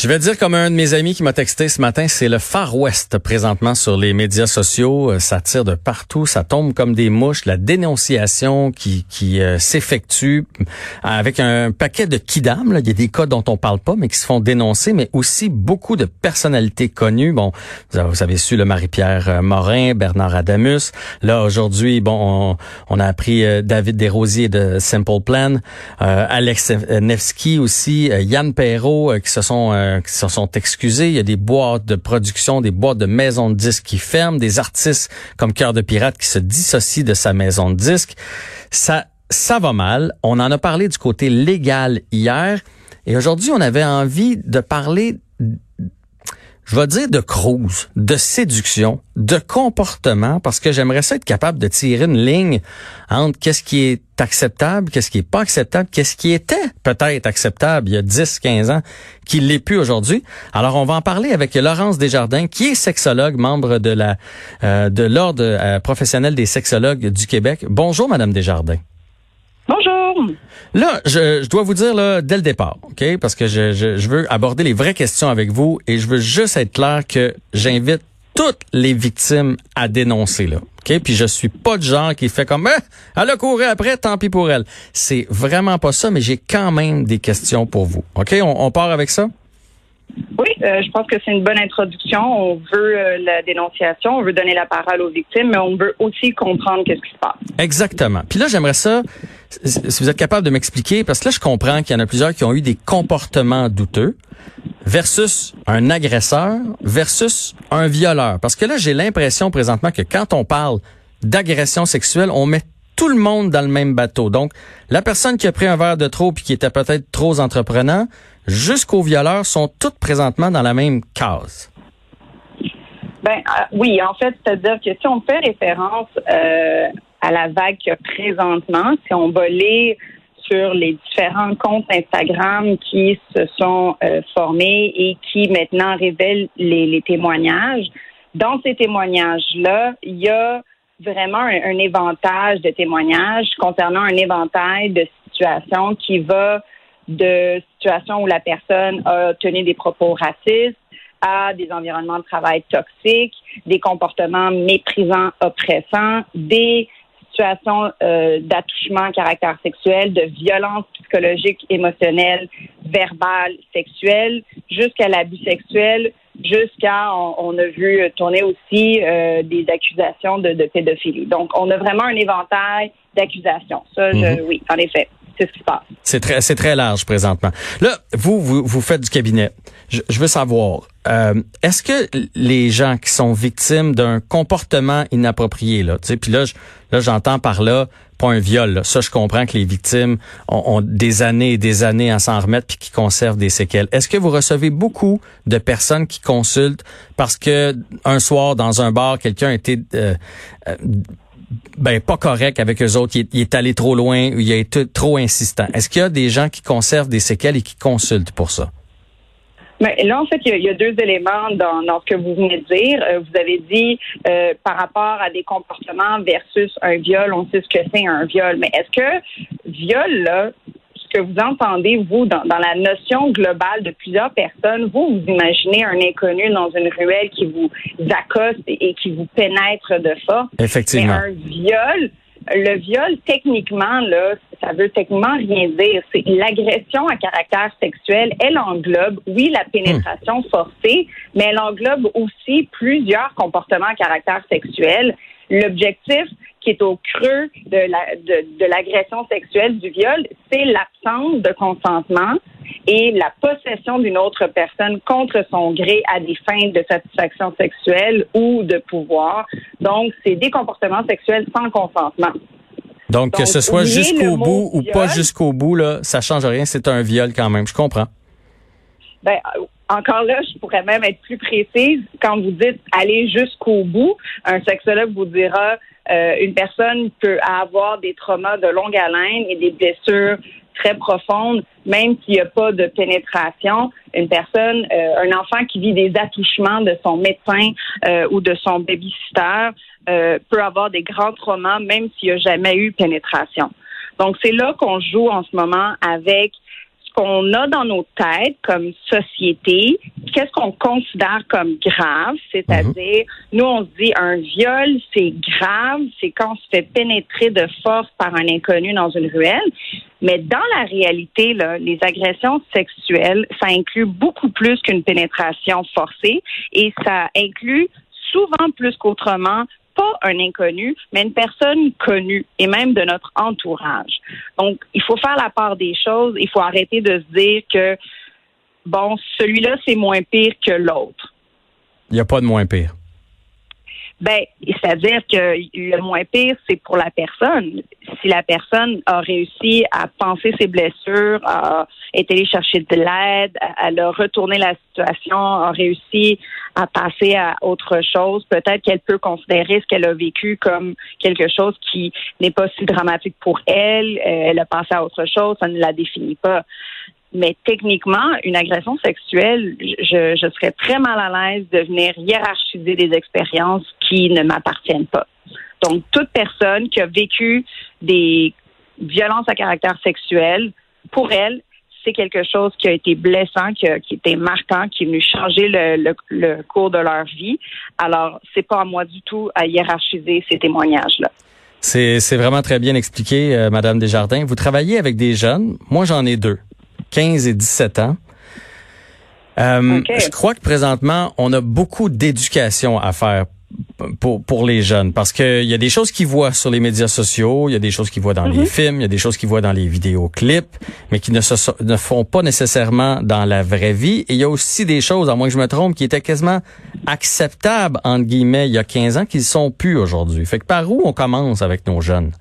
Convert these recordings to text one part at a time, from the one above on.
Je vais dire comme un de mes amis qui m'a texté ce matin, c'est le Far West présentement sur les médias sociaux. Euh, ça tire de partout, ça tombe comme des mouches. La dénonciation qui, qui euh, s'effectue avec un paquet de kidam. Il y a des cas dont on parle pas, mais qui se font dénoncer, mais aussi beaucoup de personnalités connues. Bon, vous avez su le Marie-Pierre euh, Morin, Bernard Adamus. Là aujourd'hui, bon, on, a appris David Desrosiers de Simple Plan, Alex Nevsky aussi, Yann Perrault qui se sont euh, qui se sont excusés. Il y a des boîtes de production, des boîtes de maisons de disques qui ferment, des artistes comme Cœur de Pirate qui se dissocient de sa maison de disques. Ça, ça va mal. On en a parlé du côté légal hier. Et aujourd'hui, on avait envie de parler je vais dire de cruise, de séduction, de comportement, parce que j'aimerais ça être capable de tirer une ligne entre qu'est-ce qui est acceptable, qu'est-ce qui est pas acceptable, qu'est-ce qui était peut-être acceptable il y a 10, 15 ans, qui l'est plus aujourd'hui. Alors, on va en parler avec Laurence Desjardins, qui est sexologue, membre de la euh, de l'Ordre euh, professionnel des sexologues du Québec. Bonjour, Madame Desjardins. Bonjour. Là, je, dois vous dire là, dès le départ, OK? Parce que je, je, veux aborder les vraies questions avec vous et je veux juste être clair que j'invite toutes les victimes à dénoncer, là. OK? Puis je suis pas de genre qui fait comme, eh, elle a couru après, tant pis pour elle. C'est vraiment pas ça, mais j'ai quand même des questions pour vous. OK? On, part avec ça? Oui, euh, je pense que c'est une bonne introduction. On veut euh, la dénonciation, on veut donner la parole aux victimes, mais on veut aussi comprendre qu'est-ce qui se passe. Exactement. Puis là, j'aimerais ça si vous êtes capable de m'expliquer, parce que là, je comprends qu'il y en a plusieurs qui ont eu des comportements douteux versus un agresseur versus un violeur. Parce que là, j'ai l'impression présentement que quand on parle d'agression sexuelle, on met tout le monde dans le même bateau. Donc, la personne qui a pris un verre de trop puis qui était peut-être trop entreprenant, jusqu'aux violeurs sont toutes présentement dans la même case. Ben euh, oui, en fait, c'est-à-dire que si on fait référence euh, à la vague présentement, si on va lire sur les différents comptes Instagram qui se sont euh, formés et qui maintenant révèlent les, témoignages, dans ces témoignages-là, il y a vraiment un, un, évantage de témoignages concernant un éventail de situations qui va de situations où la personne a tenu des propos racistes, à des environnements de travail toxiques, des comportements méprisants, oppressants, des situations euh, d'attouchement à caractère sexuel, de violence psychologique, émotionnelle, verbale, sexuelle, jusqu'à l'abus sexuel, jusqu'à on, a vu tourner aussi euh, des accusations de, pédophilie. Donc, on a vraiment un éventail d'accusations. Ça, mhm. oui, en effet c'est très, c'est très large présentement. Là, vous, vous, vous faites du cabinet. Je, veux savoir, euh, est-ce que les gens qui sont victimes d'un comportement inapproprié, là, tu sais, puis là, là, j'entends par là pas un viol. Là. Ça, je comprends que les victimes ont, des années et des années à s'en remettre puis qui conservent des séquelles. Est-ce que vous recevez beaucoup de personnes qui consultent parce que un soir dans un bar, quelqu'un été euh, euh, ben pas correct avec eux autres, il est, allé trop loin, il a été trop insistant. Est-ce qu'il y a des gens qui conservent des séquelles et qui consultent pour ça? Mais là, en fait, il y, a, deux éléments dans, dans, ce que vous venez de dire. Euh, vous avez dit euh, par rapport à des comportements versus un viol, on sait ce que c'est un viol. Mais est-ce que viol, là, que vous entendez, vous, dans, la notion globale de plusieurs personnes, vous, vous imaginez un inconnu dans une ruelle qui vous accoste et, qui vous pénètre de force. Effectivement. Mais un viol, le viol, techniquement, là, ça veut techniquement rien dire. C'est l'agression à caractère sexuel. Elle englobe, oui, la pénétration hmm. forcée, mais elle englobe aussi plusieurs comportements à caractère sexuel. L'objectif, qui est au creux de, la, de, l'agression sexuelle, du viol, c'est l'absence de consentement et la possession d'une autre personne contre son gré à des fins de satisfaction sexuelle ou de pouvoir. Donc, c'est des comportements sexuels sans consentement. Donc, que ce soit jusqu'au bout ou pas jusqu'au bout, là, ça change rien. C'est un viol quand même. Je comprends. Ben, encore là, je pourrais même être plus précise. Quand vous dites aller jusqu'au bout, un sexologue vous dira euh, une personne peut avoir des traumas de longue haleine et des blessures très profondes, même s'il n'y a pas de pénétration. Une personne, euh, un enfant qui vit des attouchements de son médecin euh, ou de son babysitter peut avoir des grands traumas, même s'il n'y a jamais eu pénétration. Donc, c'est là qu'on joue en ce moment avec qu'on a dans nos têtes comme société, qu'est-ce qu'on considère comme grave, c'est-à-dire, nous, on se dit un viol, c'est grave, c'est quand on se fait pénétrer de force par un inconnu dans une ruelle. Mais dans la réalité, là, les agressions sexuelles, ça inclut beaucoup plus qu'une pénétration forcée et ça inclut souvent plus qu'autrement pas un inconnu, mais une personne connue et même de notre entourage. Donc, il faut faire la part des choses. Il faut arrêter de se dire que, bon, celui-là, c'est moins pire que l'autre. Il n'y a pas de moins pire. Ben, c'est-à-dire que le moins pire, c'est pour la personne. Si la personne a réussi à penser ses blessures, a été allée chercher de l'aide, elle a retourné la situation, a réussi à passer à autre chose, peut-être qu'elle peut considérer ce qu'elle a vécu comme quelque chose qui n'est pas si dramatique pour elle. Euh, elle a passé à autre chose, ça ne la définit pas. Mais techniquement, une agression sexuelle, je, je serais très mal à l'aise de venir hiérarchiser des expériences qui ne m'appartiennent pas. Donc, toute personne qui a vécu des violences à caractère sexuel, pour elle, c'est quelque chose qui a été blessant, qui a, qui était marquant, qui est venu changer le, le, cours de leur vie. Alors, c'est pas à moi du tout à hiérarchiser ces témoignages-là. C'est vraiment très bien expliqué, euh, Madame Desjardins. Vous travaillez avec des jeunes. Moi, j'en ai deux. 15 et 17 ans. Euh, Je crois que présentement, on a beaucoup d'éducation à faire pour, pour les jeunes parce qu'il y a des choses qu'ils voient sur les médias sociaux, il y a des choses qu'ils voient dans les mhm. films, il y a des choses qu'ils voient dans les vidéoclips, mais qui ne se ne font pas nécessairement dans la vraie vie. Et il y a aussi des choses, à moins que je me trompe, qui étaient quasiment acceptables, entre guillemets, il y a 15 ans, qui ne sont plus aujourd'hui. Fait que par où on commence avec nos jeunes?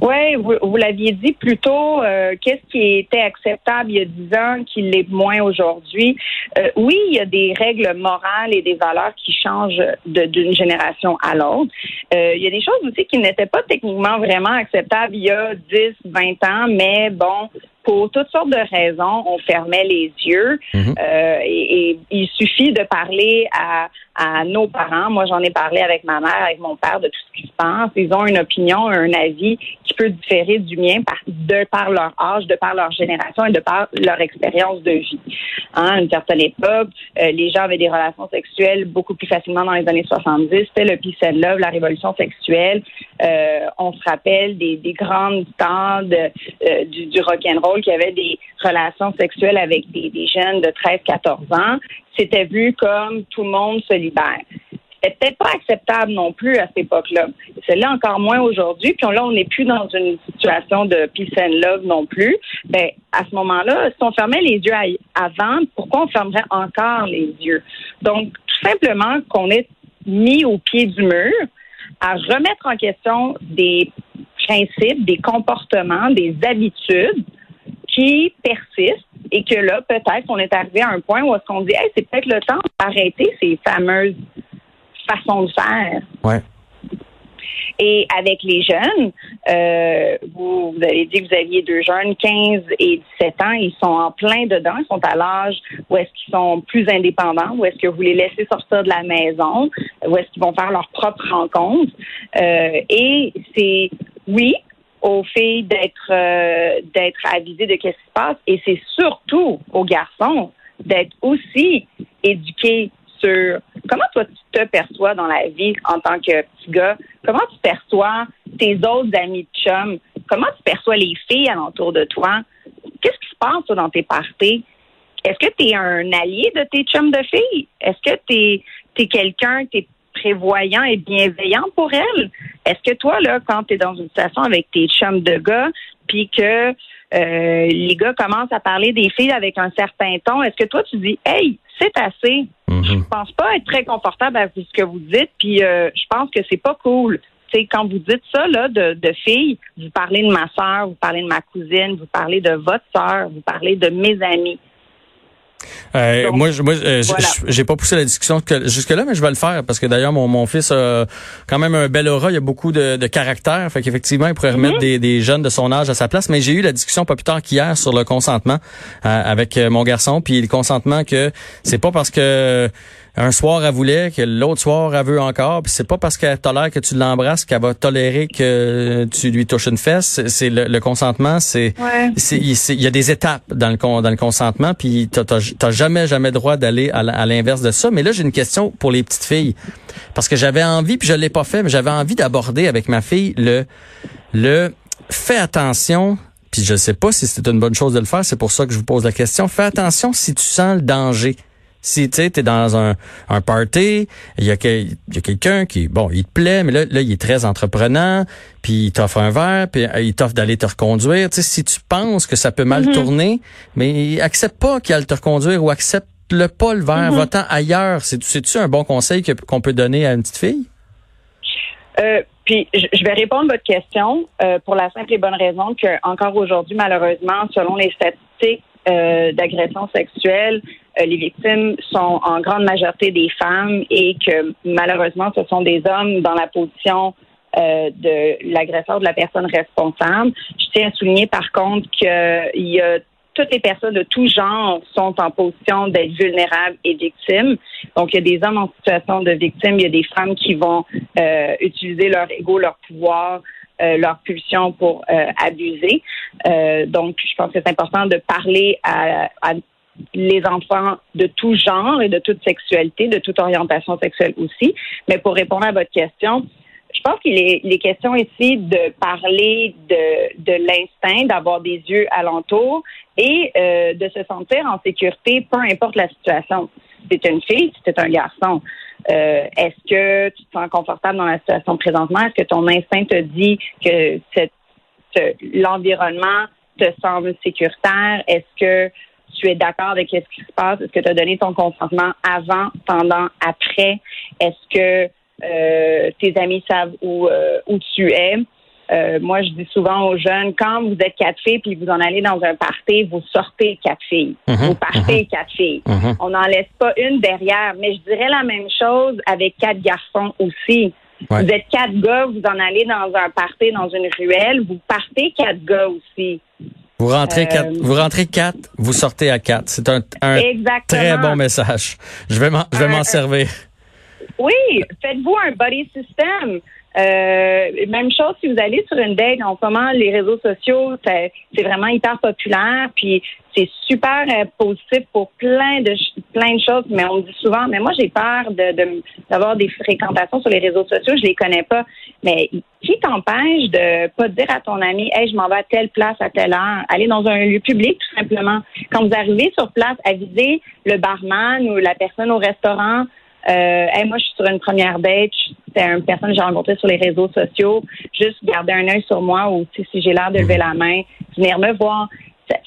Oui, vous, vous l'aviez dit plus tôt, euh, qu'est-ce qui était acceptable il y a dix ans qui l'est moins aujourd'hui? Euh, oui, il y a des règles morales et des valeurs qui changent d'une génération à l'autre. Euh, il y a des choses aussi qui n'étaient pas techniquement vraiment acceptables il y a 10, 20 ans, mais bon, pour toutes sortes de raisons, on fermait les yeux. Mhm. euh, et, il suffit de parler à, à nos parents. Moi, j'en ai parlé avec ma mère, avec mon père de tout ce qui se passe. Ils ont une opinion, un avis qui peut différer du mien par, de par leur âge, de par leur génération et de par leur expérience de vie. Hein, à une certaine époque, euh, les gens avaient des relations sexuelles beaucoup plus facilement dans les années 70. C'était le peace and love, la révolution sexuelle. Euh, on se rappelle des, des grandes temps euh, du, du rock and roll qui avaient des relations sexuelles avec des, des jeunes de 13-14 ans. C'était vu comme tout le monde se libère c'était peut-être pas acceptable non plus à cette époque-là. C'est là encore moins aujourd'hui. Puis là, on n'est plus dans une situation de peace and love non plus. Ben, à ce moment-là, si on fermait les yeux avant, pourquoi on fermerait encore les yeux? Donc, tout simplement qu'on est mis au pied du mur à remettre en question des principes, des comportements, des habitudes qui persistent et que là, peut-être qu'on est arrivé à un point où est-ce qu'on dit, hey, c'est peut-être le temps d'arrêter ces fameuses façons de faire. Ouais. Et avec les jeunes, euh, vous, vous avez dit que vous aviez deux jeunes, 15 et 17 ans, ils sont en plein dedans, ils sont à l'âge où est-ce qu'ils sont plus indépendants, où est-ce que vous les laissez sortir de la maison, où est-ce qu'ils vont faire leurs propres rencontres. Euh, et c'est, oui, aux filles d'être euh, d'être avisées de ce qui se passe et c'est surtout aux garçons d'être aussi éduqués sur comment toi tu te perçois dans la vie en tant que petit gars, comment tu perçois tes autres amis de chum, comment tu perçois les filles alentour de toi, qu'est-ce qui se passe dans tes parties? Est-ce que tu es un allié de tes chums de filles? Est-ce que tu es, quelqu'un, tu es prévoyant et bienveillant pour elles? Est-ce que toi, là, quand tu es dans une situation avec tes chums de gars, puis que euh, les gars commencent à parler des filles avec un certain ton, est-ce que toi, tu dis, hey, c'est assez? Mhm. Je pense pas être très confortable avec ce que vous dites, puis euh, je pense que c'est pas cool. sais, quand vous dites ça là, de, de filles, vous parlez de ma soeur, vous parlez de ma cousine, vous parlez de votre soeur, vous parlez de mes amis. Euh, moi, je, moi, euh, j'ai pas poussé la discussion jusque là, mais je vais le faire parce que d'ailleurs mon, mon fils a quand même un bel aura, il a beaucoup de, de caractère, fait qu'effectivement il pourrait remettre mhm. des, des, jeunes de son âge à sa place. Mais j'ai eu la discussion pas plus tard qu'hier sur le consentement euh, avec mon garçon, puis le consentement que c'est pas parce que un soir elle voulait, que l'autre soir elle veut encore, puis c'est pas parce qu'elle tolère que tu l'embrasses qu'elle va tolérer que tu lui touches une fesse. C'est le, consentement, c'est il y a des étapes dans le dans le consentement, puis t'as jamais jamais droit d'aller à l'inverse de ça. Mais là j'ai une question pour les petites filles parce que j'avais envie, puis je l'ai pas fait, mais j'avais envie d'aborder avec ma fille le le fais attention puis je sais pas si c'est une bonne chose de le faire, c'est pour ça que je vous pose la question. Fais attention si tu sens le danger. Si tu es dans un, un party, il y a, quelqu'un qui, bon, il te plaît, mais là, là, il est très entreprenant, puis il t'offre un verre, puis euh, il t'offre d'aller te reconduire. si tu penses que ça peut mal mm-hmm. tourner, mais accepte pas qu'il aille te reconduire ou accepte le pas le verre, mm-hmm. va-t'en ailleurs. C'est-tu un bon conseil qu'on peut donner à une petite fille? Euh, puis, je vais répondre à votre question euh, pour la simple et bonne raison que encore aujourd'hui, malheureusement, selon les statistiques euh, d'agression sexuelle, euh, les victimes sont en grande majorité des femmes et que malheureusement, ce sont des hommes dans la position de l'agresseur, de la personne responsable. Je tiens à souligner par contre qu'il y a toutes les personnes de tout genre sont en position d'être vulnérables et victimes. Donc, il y a des hommes en situation de victime, il y a des femmes qui vont euh, utiliser leur ego, leur pouvoir, euh, leur pulsion pour euh, abuser. donc, je pense que c'est important de parler à, à les enfants de tout genre et de toute sexualité, de toute orientation sexuelle aussi. Mais pour répondre à votre question, je pense qu'il est, il est question ici de parler de, de l'instinct, d'avoir des yeux alentour et euh, de se sentir en sécurité, peu importe la situation. Si une fille, si un garçon. Euh, est-ce que tu te sens confortable dans la situation présentement? Est-ce que ton instinct te dit que l'environnement te semble sécuritaire? Est-ce que tu es d'accord avec ce qui se passe? Est-ce que tu as donné ton consentement avant, pendant, après? Est-ce que euh, tes amis savent où, euh, où tu es? Euh, moi, je dis souvent aux jeunes, quand vous êtes quatre filles puis vous en allez dans un party, vous sortez quatre filles. Mhm, vous partez mhm. quatre filles. Mhm. On n'en laisse pas une derrière. Mais je dirais la même chose avec quatre garçons aussi. Vous êtes quatre gars, vous en allez dans un party, dans une ruelle, vous partez quatre gars aussi. Vous rentrez quatre, vous rentrez quatre, vous sortez à quatre. C'est un, un très bon message. Je vais m'en, je vais m'en servir. Oui, faites-vous un body system. Euh, même chose si vous allez sur une date en ce moment, les réseaux sociaux, c'est vraiment hyper populaire, puis c'est super euh, positif pour plein de plein de choses. Mais on me dit souvent, mais moi j'ai peur de d'avoir des fréquentations sur les réseaux sociaux, je les connais pas. Mais qui t'empêche de pas dire à ton ami, hey, je m'en vais à telle place à telle heure, aller dans un lieu public tout simplement. Quand vous arrivez sur place, avisez le barman ou la personne au restaurant euh, moi, je suis sur une première date. C'est une personne que j'ai rencontrée sur les réseaux sociaux. Juste garder un œil sur moi ou si j'ai l'air de lever la main, venir me voir.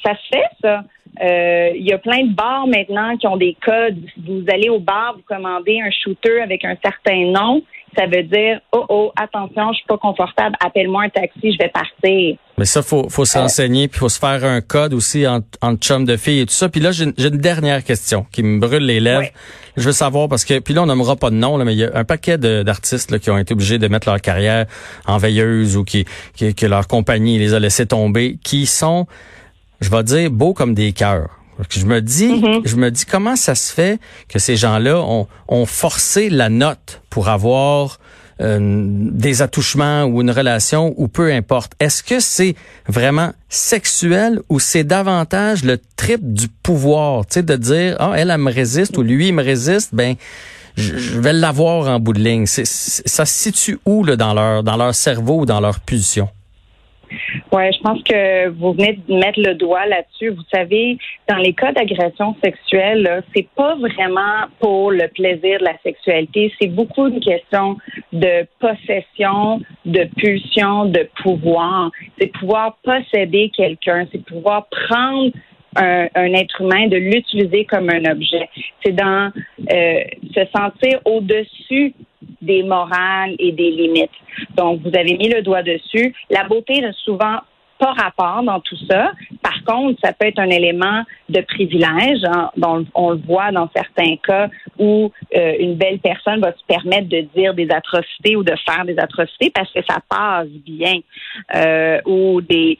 Ça, se fait, ça. Euh, il y a plein de bars maintenant qui ont des codes. Vous allez au bar, vous commandez un shooter avec un certain nom ça veut dire oh oh attention, je suis pas confortable, appelle-moi un taxi, je vais partir. Mais ça faut faut s'enseigner puis faut se faire un code aussi entre, entre chum de filles et tout ça. Puis là j'ai une, dernière question qui me brûle les lèvres. Je veux savoir parce que puis là on nommera pas de nom là, mais il y a un paquet d'artistes qui ont été obligés de mettre leur carrière en veilleuse ou qui, qui que leur compagnie les a laissés tomber, qui sont je vais dire beaux comme des cœurs. Je me dis, mm-hmm. je me dis comment ça se fait que ces gens-là ont, ont forcé la note pour avoir euh, des attouchements ou une relation ou peu importe. Est-ce que c'est vraiment sexuel ou c'est davantage le trip du pouvoir, tu sais, de dire ah elle, elle me résiste ou lui il me résiste, ben je, vais l'avoir en bout de ligne. ça se situe où là, dans leur dans leur cerveau ou dans leur pulsion? Oui, je pense que vous venez de mettre le doigt là-dessus. Vous savez, dans les cas d'agression sexuelle, c'est pas vraiment pour le plaisir de la sexualité. C'est beaucoup une question de possession, de pulsion, de pouvoir. C'est pouvoir posséder quelqu'un, c'est pouvoir prendre un, être humain, de l'utiliser comme un objet. C'est dans euh, se sentir au-dessus des morales et des limites. Donc, vous avez mis le doigt dessus. La beauté n'a souvent pas rapport dans tout ça. Par contre, ça peut être un élément de privilège. Hein, on le voit dans certains cas où euh, une belle personne va se permettre de dire des atrocités ou de faire des atrocités parce que ça passe bien. Euh, ou des,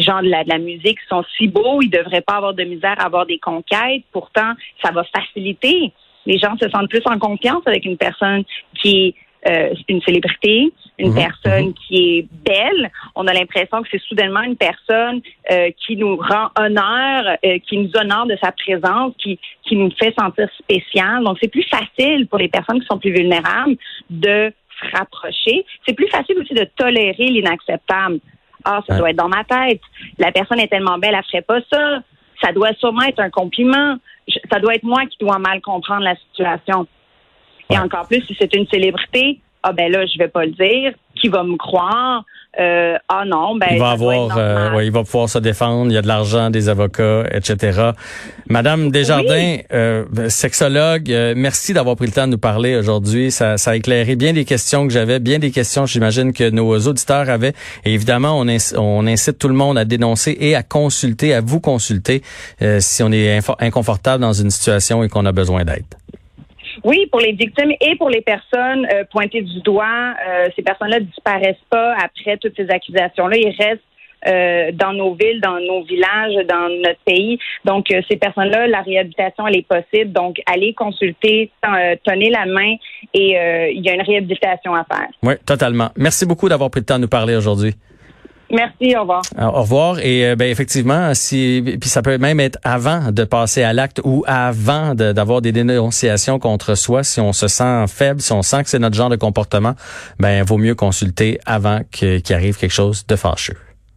gens de la, de la musique sont si beaux, ils devraient pas avoir de misère à avoir des conquêtes. Pourtant, ça va faciliter Les gens se sentent plus en confiance avec une personne qui est euh, une célébrité, une Mhm, personne mhm. qui est belle. On a l'impression que c'est soudainement une personne euh, qui nous rend honneur, euh, qui nous honore de sa présence, qui, qui nous fait sentir spécial. Donc, c'est plus facile pour les personnes qui sont plus vulnérables de se rapprocher. C'est plus facile aussi de tolérer l'inacceptable. Ah, ça Ouais. doit être dans ma tête. La personne est tellement belle, elle ferait pas ça. Ça doit sûrement être un compliment. Je- ça doit être moi qui dois mal comprendre la situation. Et encore plus si c'est une célébrité, ah ben là, je vais pas le dire. Qui va me croire? Euh, ah non, ben il va avoir, euh, ouais, il va pouvoir se défendre. Il y a de l'argent, des avocats, etc. Madame Desjardins, euh, sexologue, euh, merci d'avoir pris le temps de nous parler aujourd'hui. Ça, ça a éclairé bien des questions que j'avais, bien des questions, j'imagine que nos auditeurs avaient. Et évidemment, on, inc- on incite tout le monde à dénoncer et à consulter, à vous consulter euh, si on est inconfortable dans une situation et qu'on a besoin d'aide. Oui, pour les victimes et pour les personnes euh, pointées du doigt, euh, ces personnes-là disparaissent pas après toutes ces accusations-là. Ils restent euh, dans nos villes, dans nos villages, dans notre pays. Donc, euh, ces personnes-là, la réhabilitation, elle est possible. Donc, allez consulter, euh, tenez la main et euh, il y a une réhabilitation à faire. Oui, totalement. Merci beaucoup d'avoir pris le temps de nous parler aujourd'hui. Merci, au revoir. Alors, au revoir. Et euh, ben effectivement, si puis ça peut même être avant de passer à l'acte ou avant d'avoir des dénonciations contre soi. Si on se sent faible, si on sent que c'est notre genre de comportement, ben vaut mieux consulter avant qu'il arrive quelque chose de fâcheux.